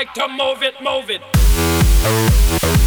like to move it, move it.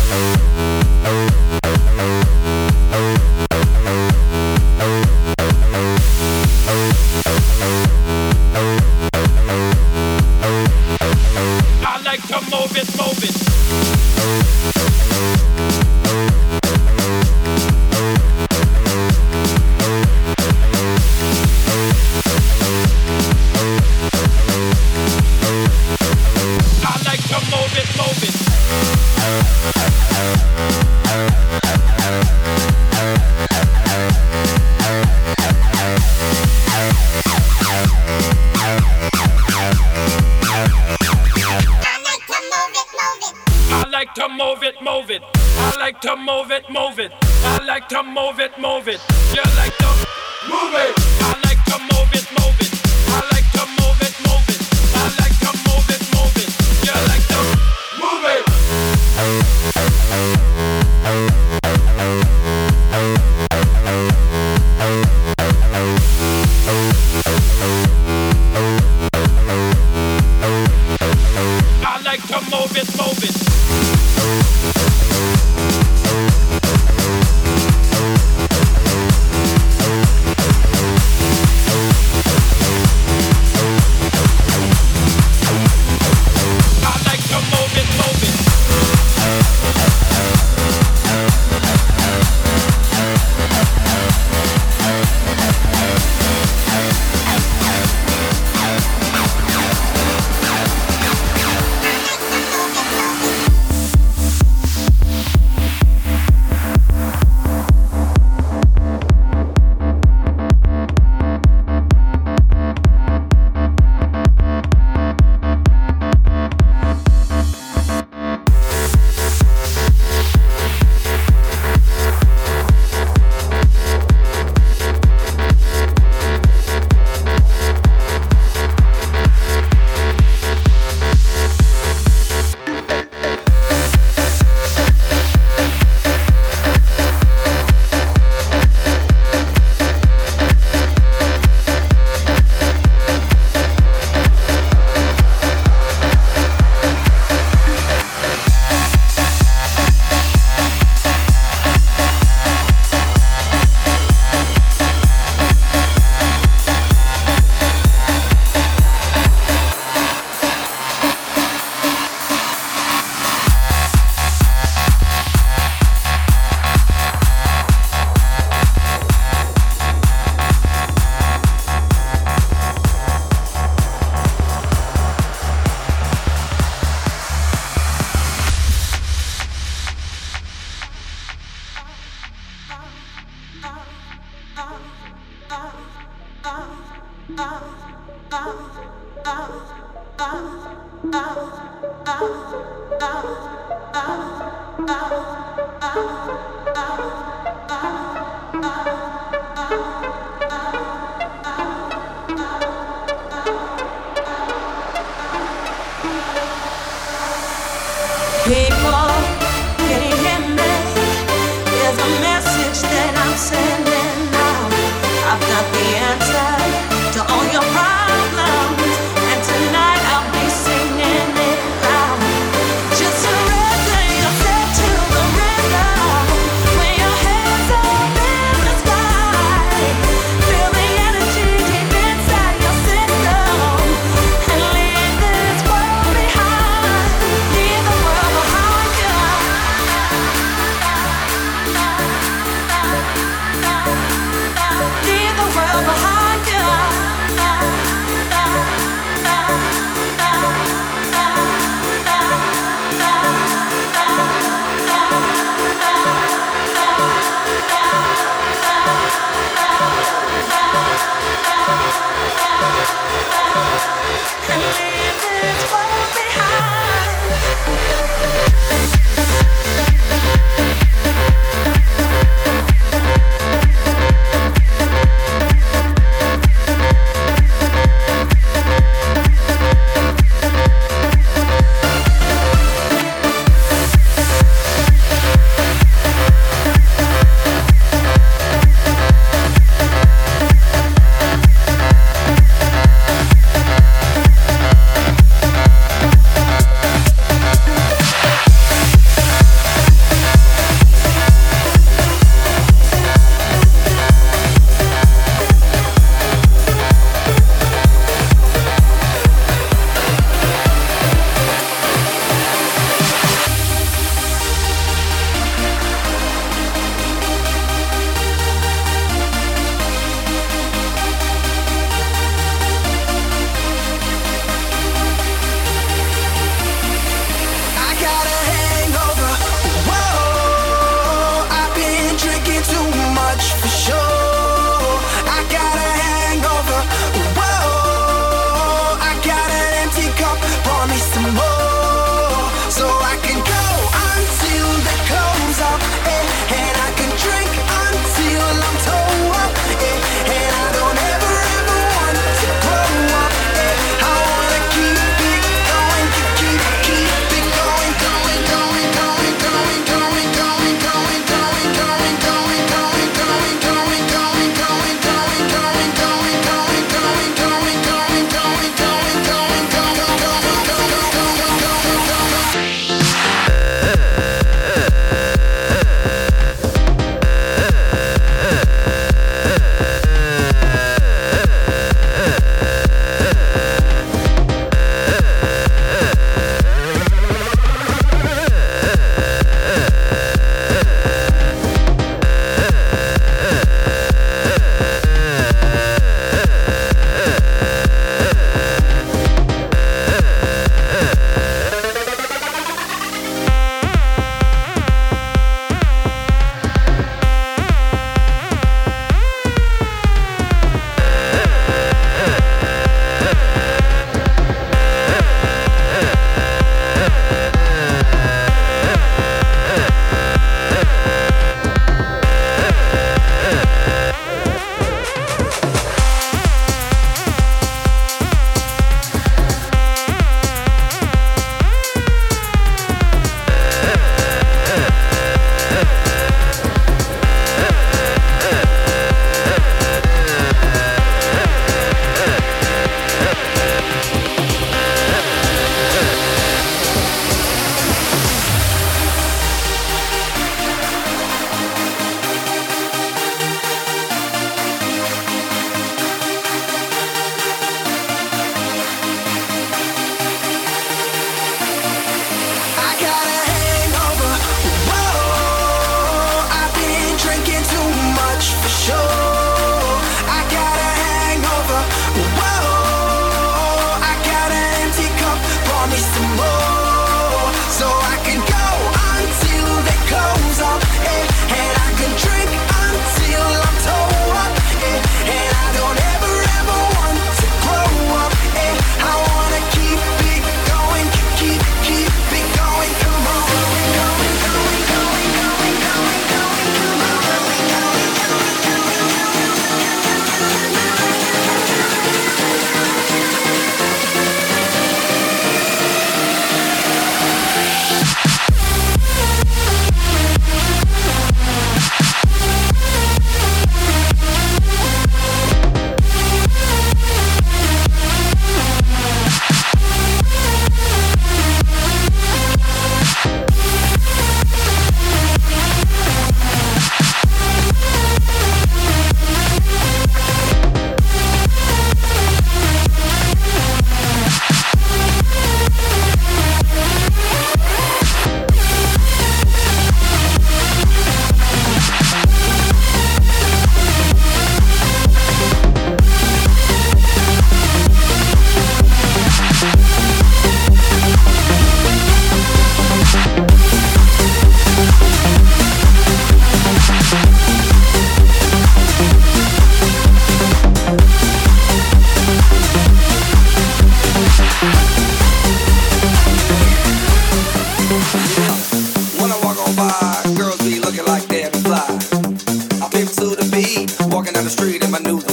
walking down the street and my new.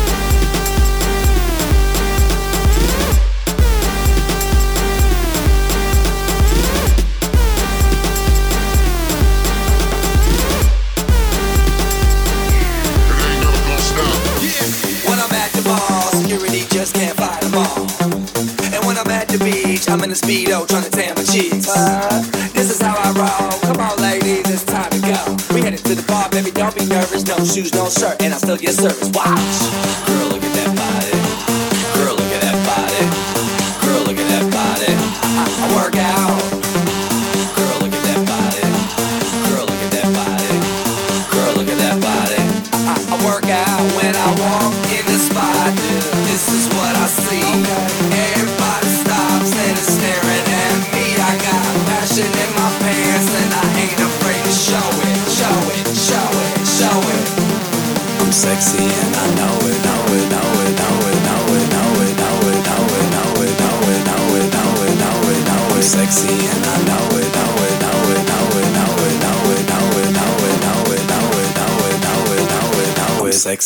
This is how I roll. Come on, ladies, it's time to go. We headed to the bar, baby, don't be nervous. No shoes, no shirt, and I still get service. Why?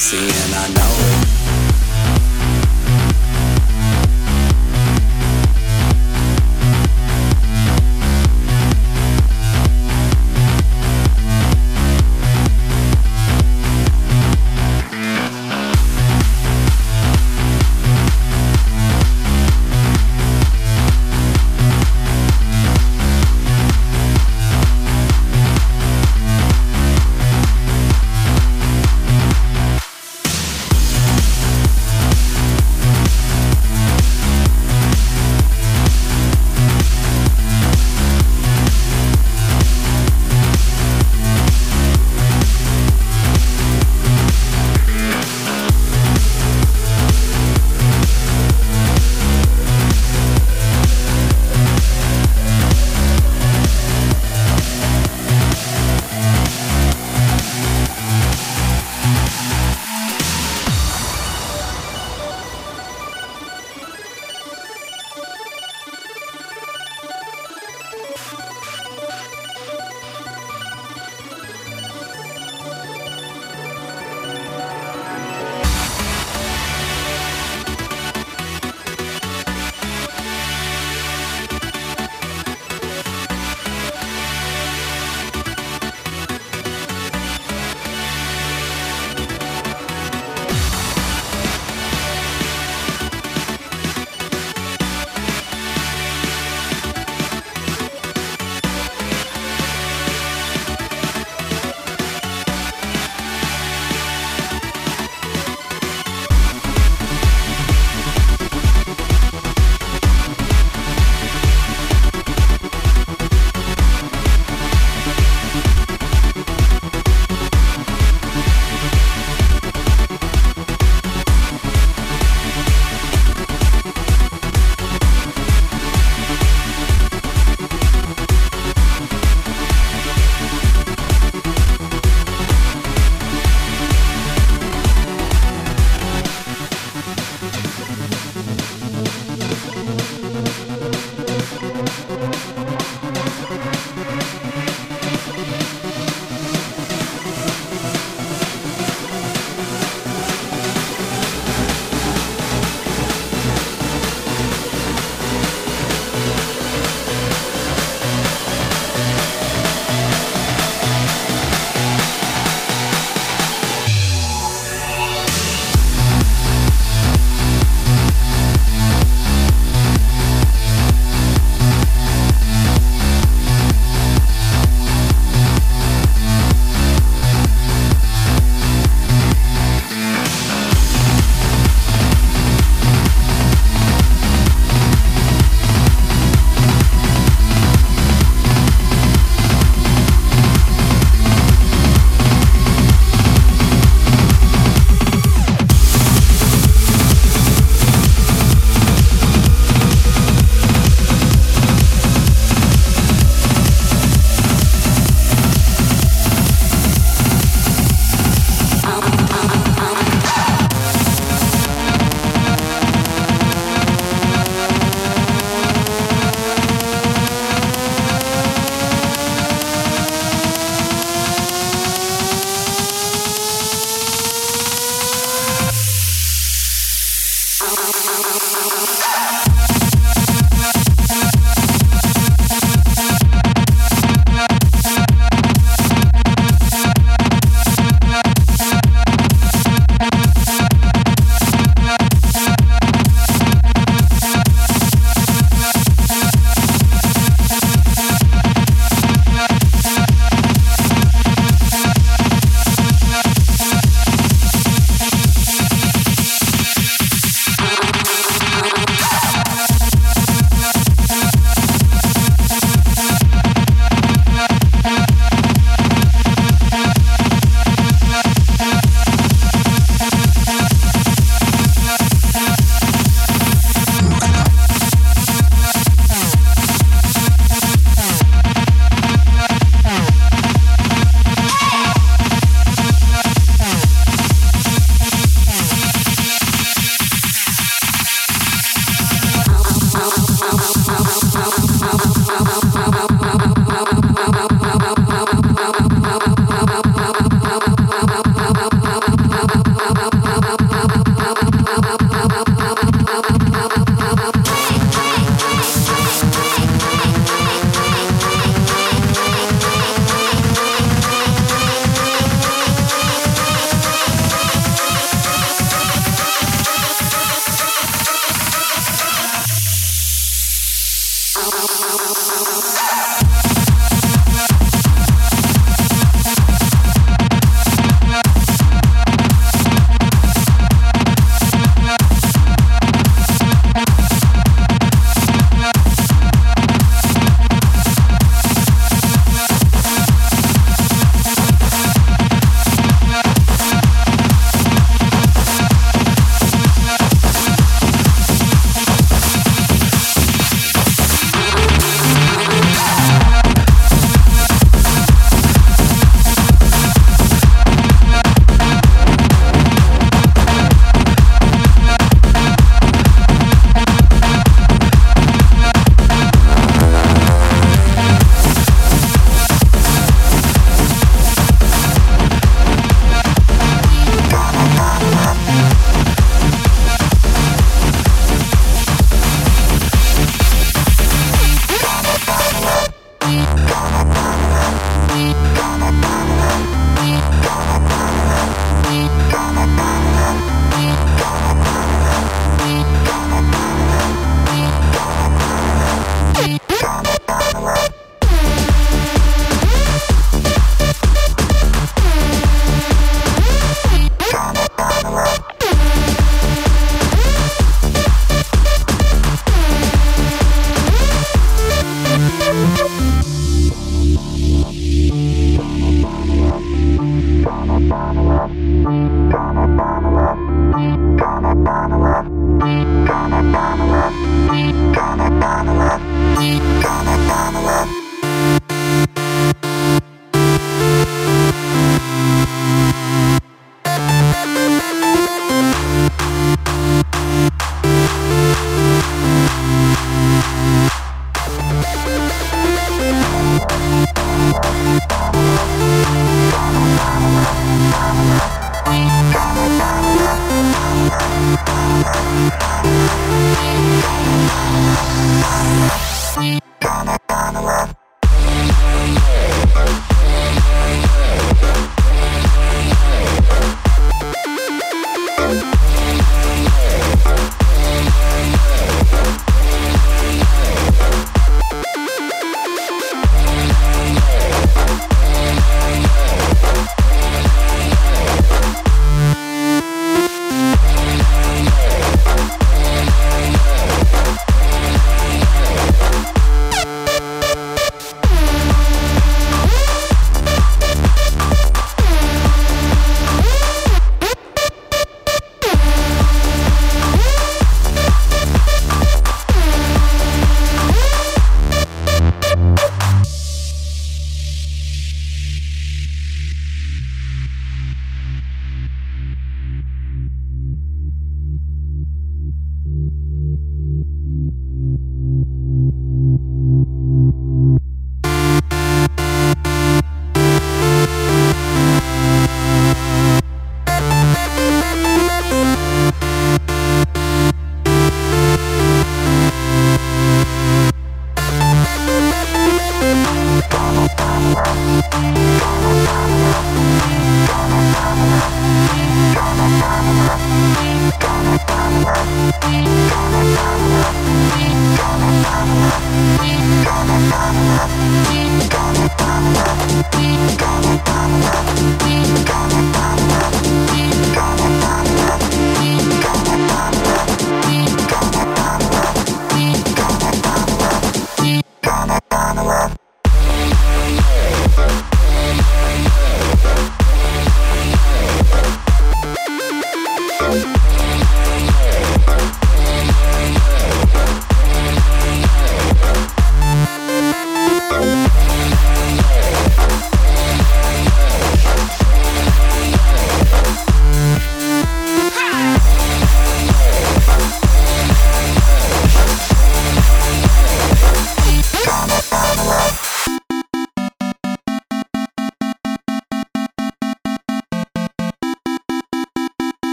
sexy and I know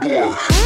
Boy.